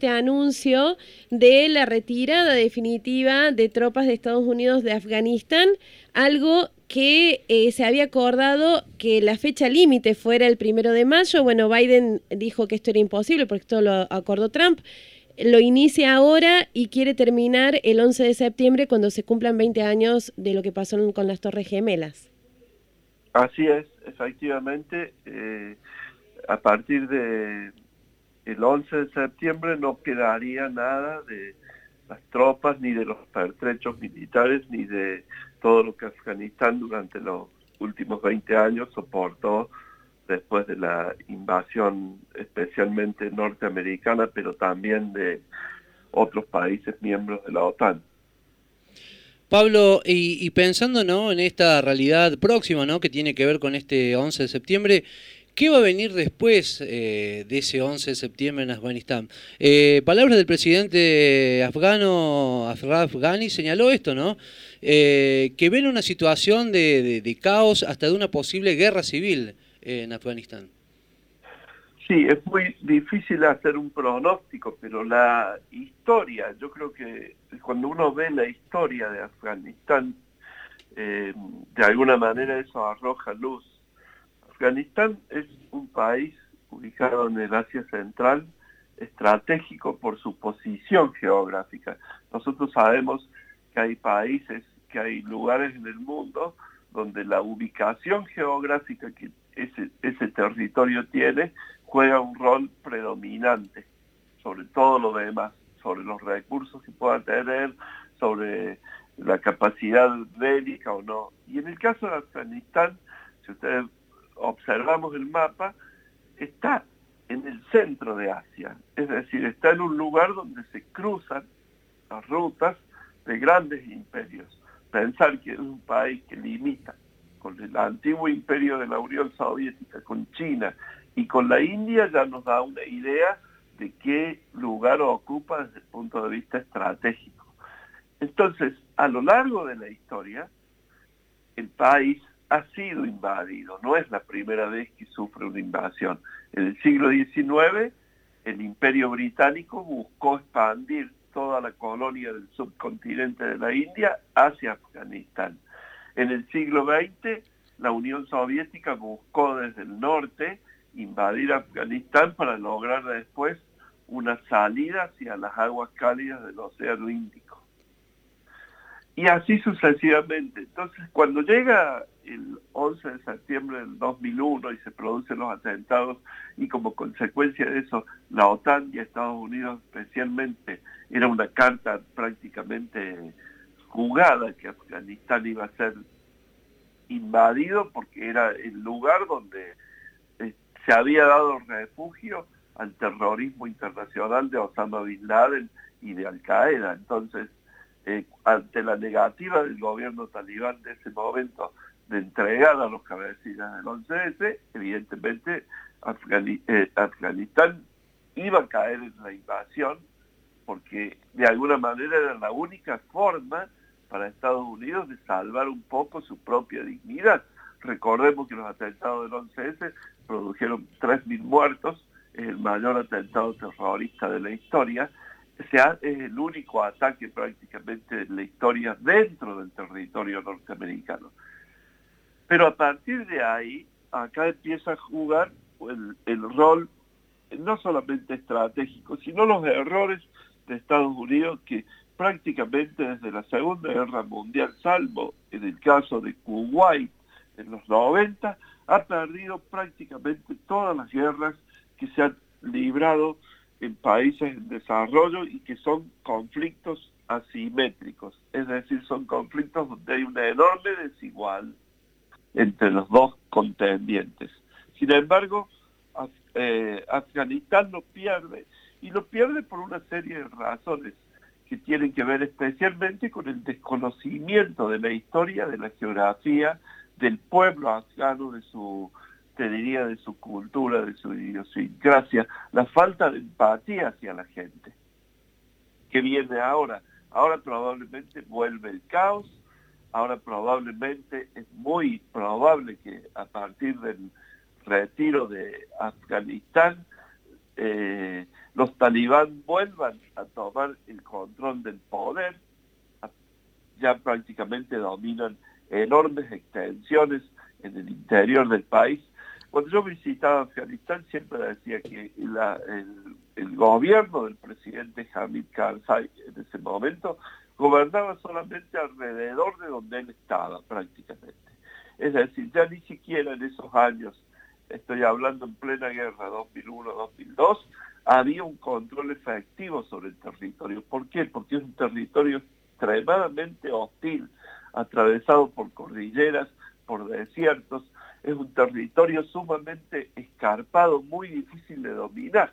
este anuncio de la retirada definitiva de tropas de Estados Unidos de Afganistán, algo que eh, se había acordado que la fecha límite fuera el primero de mayo. Bueno, Biden dijo que esto era imposible porque esto lo acordó Trump. Lo inicia ahora y quiere terminar el 11 de septiembre cuando se cumplan 20 años de lo que pasó con las Torres Gemelas. Así es, efectivamente. Eh, a partir de el 11 de septiembre no quedaría nada de las tropas, ni de los pertrechos militares, ni de todo lo que Afganistán durante los últimos 20 años soportó después de la invasión especialmente norteamericana, pero también de otros países miembros de la OTAN. Pablo, y, pensando ¿no? en esta realidad próxima ¿no? que tiene que ver con este 11 de septiembre, ¿Qué va a venir después eh, de ese 11 de septiembre en Afganistán? Eh, palabras del presidente afgano, Ashraf Ghani, señaló esto, ¿no? Eh, que ven una situación de, caos hasta de una posible guerra civil en Afganistán. Sí, es muy difícil hacer un pronóstico, pero la historia, yo creo que cuando uno ve la historia de Afganistán, de alguna manera eso arroja luz Afganistán es un país ubicado en el Asia Central, estratégico por su posición geográfica. Nosotros sabemos que hay países, que hay lugares en el mundo donde la ubicación geográfica que ese, territorio tiene juega un rol predominante sobre todo lo demás, sobre los recursos que pueda tener, sobre la capacidad bélica o no. Y en el caso de Afganistán, si ustedes observamos el mapa, está en el centro de Asia, es decir, está en un lugar donde se cruzan las rutas de grandes imperios. Pensar que es un país que limita con el antiguo imperio de la Unión Soviética, con China y con la India ya nos da una idea de qué lugar ocupa desde el punto de vista estratégico. Entonces, a lo largo de la historia, el país ha sido invadido, no es la primera vez que sufre una invasión. En el siglo XIX, el imperio británico buscó expandir toda la colonia del subcontinente de la India hacia Afganistán. En el siglo XX, la Unión Soviética buscó desde el norte invadir Afganistán para lograr después una salida hacia las aguas cálidas del Océano Índico. Y así sucesivamente. Entonces, cuando llega el 11 de septiembre del 2001 y se producen los atentados y como consecuencia de eso la OTAN y Estados Unidos especialmente era una carta prácticamente jugada que Afganistán iba a ser invadido porque era el lugar donde eh, se había dado refugio al terrorismo internacional de Osama Bin Laden y de Al Qaeda. Entonces, eh, ante la negativa del gobierno talibán de ese momento de entregar a los cabecillas del 11S, evidentemente eh, Afganistán iba a caer en la invasión porque de alguna manera era la única forma para Estados Unidos de salvar un poco su propia dignidad. Recordemos que los atentados del 11S produjeron 3.000 muertos, el mayor atentado terrorista de la historia, sea, es el único ataque prácticamente de la historia dentro del territorio norteamericano. Pero a partir de ahí, acá empieza a jugar el, rol no solamente estratégico, sino los errores de Estados Unidos que prácticamente desde la Segunda Guerra Mundial, salvo en el caso de Kuwait en los 90, ha perdido prácticamente todas las guerras que se han librado en países en desarrollo y que son conflictos asimétricos, es decir, son conflictos donde hay una enorme desigualdad entre los dos contendientes. Sin embargo, eh, Afganistán lo pierde y lo pierde por una serie de razones que tienen que ver especialmente con el desconocimiento de la historia, de la geografía, del pueblo afgano, de su te diría, de su cultura, de su idiosincrasia, la falta de empatía hacia la gente. que viene ahora? Ahora probablemente vuelve el caos, ahora probablemente es muy probable que a partir del retiro de Afganistán, eh, los talibán vuelvan a tomar el control del poder, ya prácticamente dominan enormes extensiones en el interior del país. Cuando yo visitaba Afganistán siempre decía que el, gobierno del presidente Hamid Karzai en ese momento gobernaba solamente alrededor de donde él estaba prácticamente. Es decir, ya ni siquiera en esos años, estoy hablando en plena guerra 2001-2002, había un control efectivo sobre el territorio. ¿Por qué? Porque es un territorio extremadamente hostil, atravesado por cordilleras, por desiertos, es un territorio sumamente escarpado, muy difícil de dominar.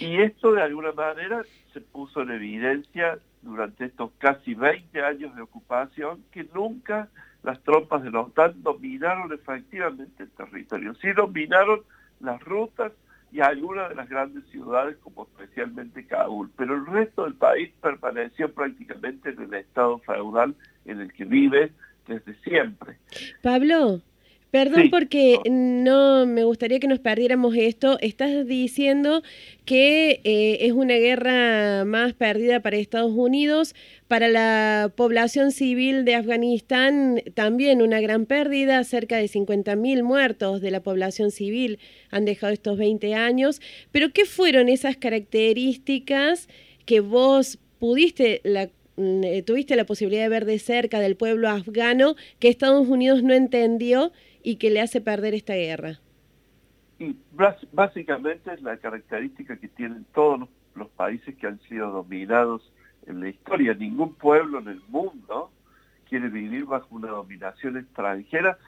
Y esto de alguna manera se puso en evidencia durante estos casi 20 años de ocupación que nunca las tropas de la OTAN dominaron efectivamente el territorio. Sí dominaron las rutas y algunas de las grandes ciudades como especialmente Kabul, pero el resto del país permaneció prácticamente en el estado feudal en el que vive desde siempre. Pablo, Perdón porque no me gustaría que nos perdiéramos esto. Estás diciendo que eh, es una guerra más perdida para Estados Unidos, para la población civil de Afganistán también una gran pérdida, cerca de 50.000 muertos de la población civil han dejado estos 20 años. Pero ¿qué fueron esas características que vos pudiste la eh, tuviste la posibilidad de ver de cerca del pueblo afgano que Estados Unidos no entendió y que le hace perder esta guerra? Y básicamente es la característica que tienen todos los, países que han sido dominados en la historia. Ningún pueblo en el mundo quiere vivir bajo una dominación extranjera,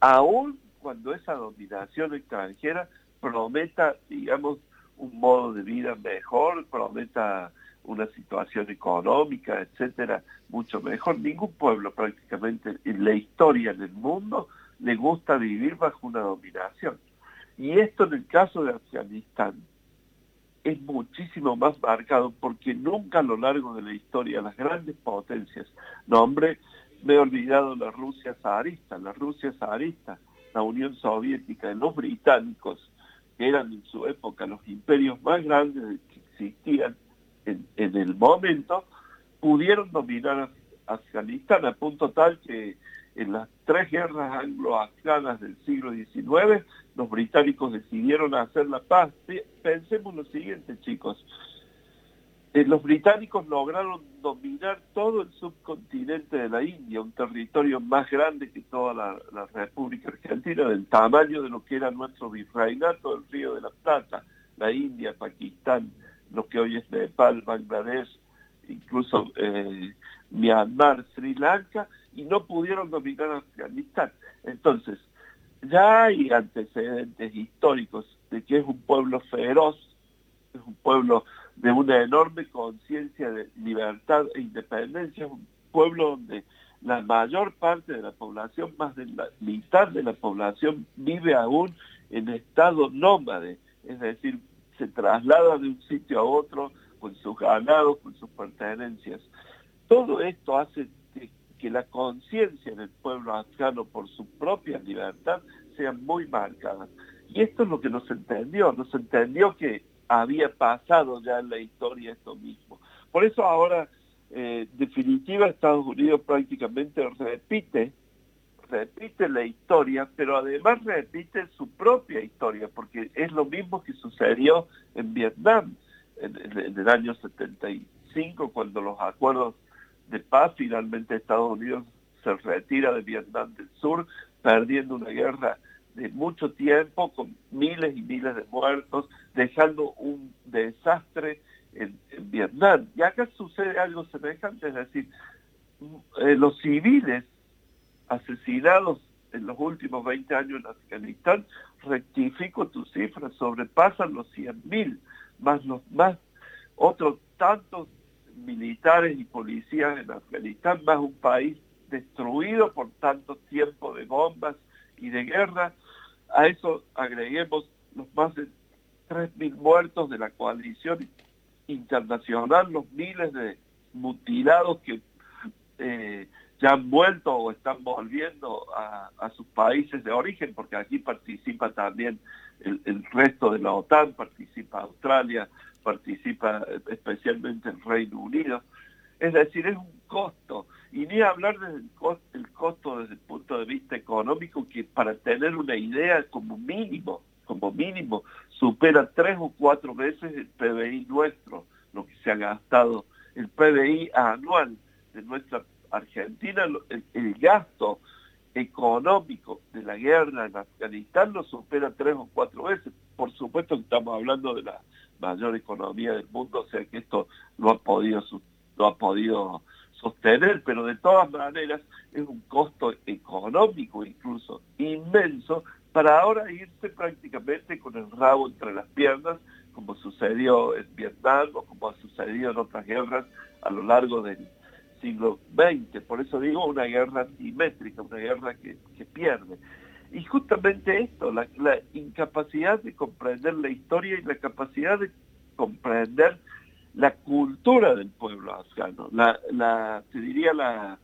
aun cuando esa dominación extranjera prometa, digamos, un modo de vida mejor, prometa una situación económica, etcétera, mucho mejor. Ningún pueblo prácticamente en la historia del mundo le gusta vivir bajo una dominación. Y esto en el caso de Afganistán es muchísimo más marcado porque nunca a lo largo de la historia las grandes potencias, nombre, me he olvidado la Rusia zarista, la Rusia zarista, la Unión Soviética, los británicos, que eran en su época los imperios más grandes que existían en, en el momento, pudieron dominar Afganistán a punto tal que en las tres guerras anglo-afganas del siglo XIX, los británicos decidieron hacer la paz. Pensemos lo siguiente, chicos. Eh, los británicos lograron dominar todo el subcontinente de la India, un territorio más grande que toda la, República Argentina, del tamaño de lo que era nuestro virreinato del Río de la Plata, la India, Pakistán, lo que hoy es Nepal, Bangladesh, incluso eh, Myanmar, Sri Lanka, y no pudieron dominar Afganistán. Entonces, ya hay antecedentes históricos de que es un pueblo feroz, es un pueblo de una enorme conciencia de libertad e independencia, es un pueblo donde la mayor parte de la población, más de la mitad de la población, vive aún en estado nómade, es decir, se traslada de un sitio a otro con sus ganados, con sus pertenencias. Todo esto hace que la conciencia del pueblo afgano por su propia libertad sea muy marcada. Y esto es lo que nos entendió, nos entendió que había pasado ya en la historia esto mismo. Por eso ahora, eh, definitiva, Estados Unidos prácticamente repite, repite la historia, pero además repite su propia historia, porque es lo mismo que sucedió en Vietnam en, en el año 75, cuando los acuerdos de paz, finalmente Estados Unidos se retira de Vietnam del Sur, perdiendo una guerra de mucho tiempo, con miles y miles de muertos, dejando un desastre en, Vietnam. Y acá sucede algo semejante, es decir, eh, los civiles asesinados en los últimos 20 años en Afganistán, rectifico tus cifras, sobrepasan los 100.000, más los más otros tantos militares y policías en Afganistán, más un país destruido por tanto tiempo de bombas y de guerra. A eso agreguemos los más de 3.000 muertos de la coalición internacional, los miles de mutilados que eh, ya han vuelto o están volviendo a, sus países de origen, porque aquí participa también el, resto de la OTAN, participa Australia, participa especialmente el Reino Unido. Es decir, es un costo. Y ni hablar del costo, el costo desde el punto de vista económico, que para tener una idea como mínimo, como mínimo, supera tres o cuatro veces el PBI nuestro, lo que se ha gastado, el PBI anual de nuestra Argentina, el, gasto económico de la guerra en Afganistán lo supera tres o cuatro veces. Por supuesto que estamos hablando de la mayor economía del mundo, o sea que esto no ha podido, no ha podido sostener, pero de todas maneras es un costo económico incluso inmenso para ahora irse prácticamente con el rabo entre las piernas, como sucedió en Vietnam o como ha sucedido en otras guerras a lo largo del siglo XX. Por eso digo una guerra simétrica, una guerra que, pierde. Y justamente esto, la, incapacidad de comprender la historia y la capacidad de comprender la cultura del pueblo afgano, la, la, te diría la,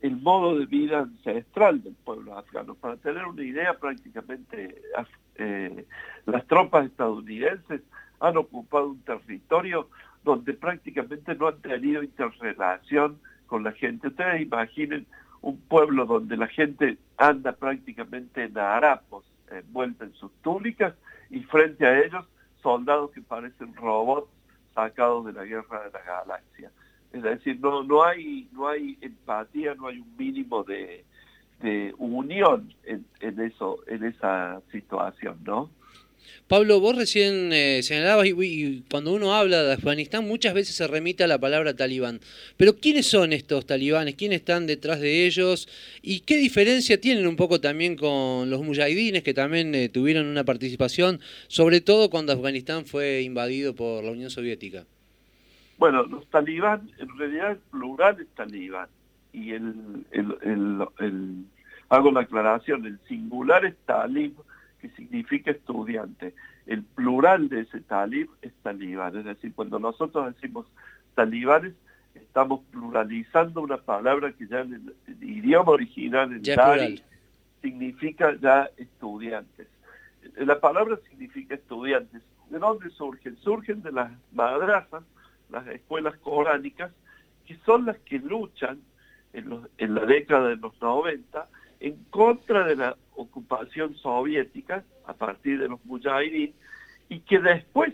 el modo de vida ancestral del pueblo afgano. Para tener una idea, prácticamente eh, las tropas estadounidenses han ocupado un territorio donde prácticamente no han tenido interrelación con la gente. Ustedes imaginen un pueblo donde la gente anda prácticamente en harapos, envuelta en sus túnicas, y frente a ellos soldados que parecen robots sacados de la guerra de la galaxia. Es decir, no, no, hay, no hay empatía, no hay un mínimo de, unión en, eso, en esa situación, ¿no? Pablo, vos recién eh, señalabas, y, cuando uno habla de Afganistán muchas veces se remite a la palabra talibán. Pero ¿quiénes son estos talibanes? ¿Quiénes están detrás de ellos? ¿Y qué diferencia tienen un poco también con los mujahidines que también eh, tuvieron una participación, sobre todo cuando Afganistán fue invadido por la Unión Soviética? Bueno, los talibán, en realidad el plural es talibán. Y el, el, hago la aclaración, el singular es talib, que significa estudiante. El plural de ese talib es talibán. Es decir, cuando nosotros decimos talibanes, estamos pluralizando una palabra que ya en el, idioma original, en Dari, significa ya estudiantes. La palabra significa estudiantes. ¿De dónde surgen? Surgen de las madrazas, las escuelas coránicas, que son las que luchan en, la década de los 90 en contra de la ocupación soviética a partir de los mujahideen y que después,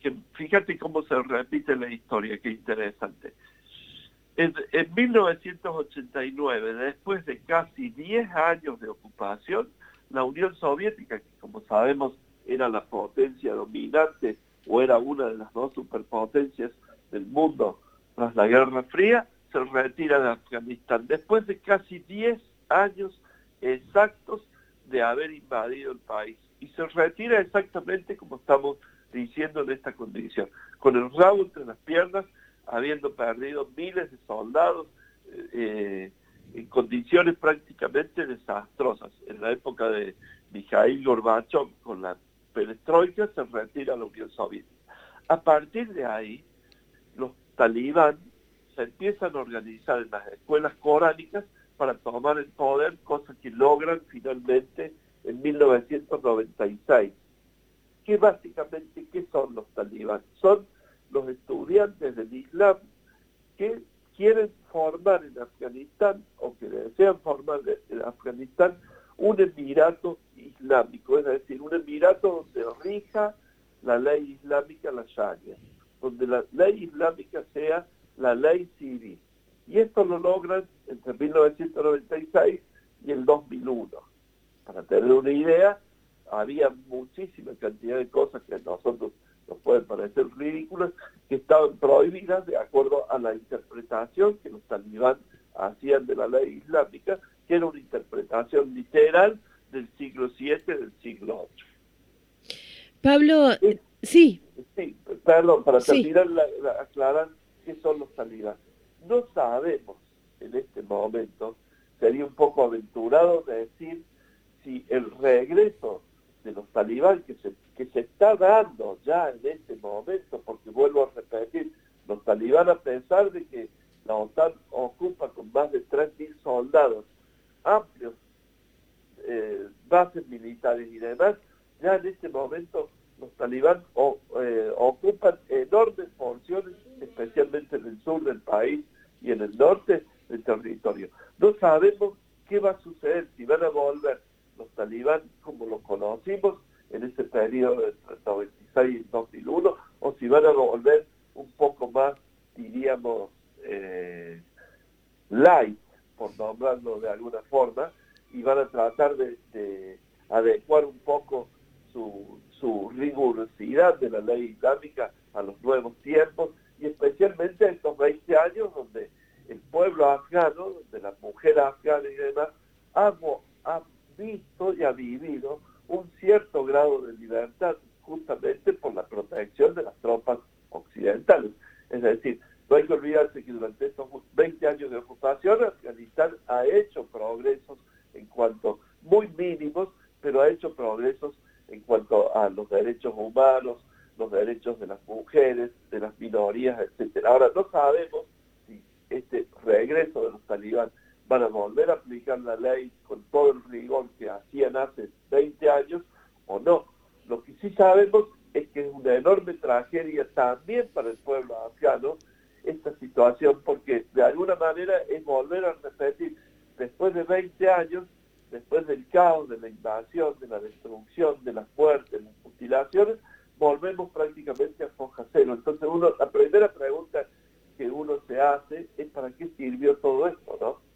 que fíjate cómo se repite la historia, qué interesante. En, en 1989, después de casi 10 años de ocupación, la Unión Soviética, que como sabemos era la potencia dominante o era una de las dos superpotencias del mundo tras la Guerra Fría, se retira de Afganistán después de casi 10 años exactos de haber invadido el país. Y se retira exactamente como estamos diciendo en esta condición, con el rabo entre las piernas, habiendo perdido miles de soldados eh, en condiciones prácticamente desastrosas. En la época de Mikhail Gorbachev, con la perestroika, se retira la Unión Soviética. A partir de ahí, los talibán se empiezan a organizar en las escuelas coránicas para tomar el poder, cosa que logran finalmente en 1996. ¿Qué básicamente, qué son los talibán? Son los estudiantes del Islam que quieren formar en Afganistán o que desean formar en Afganistán un emirato islámico, es decir, un emirato donde rija la ley islámica, la Sharia donde la ley islámica sea la ley civil. Y esto lo logran entre 1996 y el 2001. Para tener una idea, había muchísima cantidad de cosas que a nosotros nos pueden parecer ridículas, que estaban prohibidas de acuerdo a la interpretación que los talibán hacían de la ley islámica, que era una interpretación literal del siglo VII, del siglo VIII. Pablo, sí. Sí, perdón, para terminar, aclarar qué son los talibanes. No sabemos en este momento, sería un poco aventurado decir si el regreso de los talibanes que se, que se está dando ya en este momento, porque vuelvo a repetir, los talibanes a pesar de que la OTAN ocupa con más de 3.000 soldados amplios, eh, bases militares y demás, ya en este momento los talibán eh, ocupan enormes porciones, especialmente en el sur del país y en el norte del territorio. No sabemos qué va a suceder, si van a volver los talibán como los conocimos en ese periodo entre 96 y 2001, o si van a volver un poco más, diríamos, eh, light, por nombrarlo de alguna forma, y van a tratar de, adecuar un poco su, su, rigurosidad de la ley islámica a los nuevos tiempos y especialmente estos 20 años donde el pueblo afgano, de las mujeres afganas y demás, ha, ha visto y ha vivido un cierto grado de libertad justamente por la protección de las tropas occidentales. Es decir, no hay que olvidarse que durante estos 20 años de ocupación Afganistán ha hecho progresos en cuanto, muy mínimos, pero ha hecho progresos en cuanto a los derechos humanos, los derechos de las mujeres, de las minorías, etcétera. Ahora no sabemos si este regreso de los talibán van a volver a aplicar la ley con todo el rigor que hacían hace 20 años o no. Lo que sí sabemos es que es una enorme tragedia también para el pueblo afgano esta situación porque de alguna manera es volver a repetir después de 20 años, después del caos, de la invasión, de la destrucción, de las muertes, las mutilaciones, volvemos prácticamente a foja cero. Entonces uno, la primera pregunta que uno se hace es para qué sirvió todo esto, ¿no?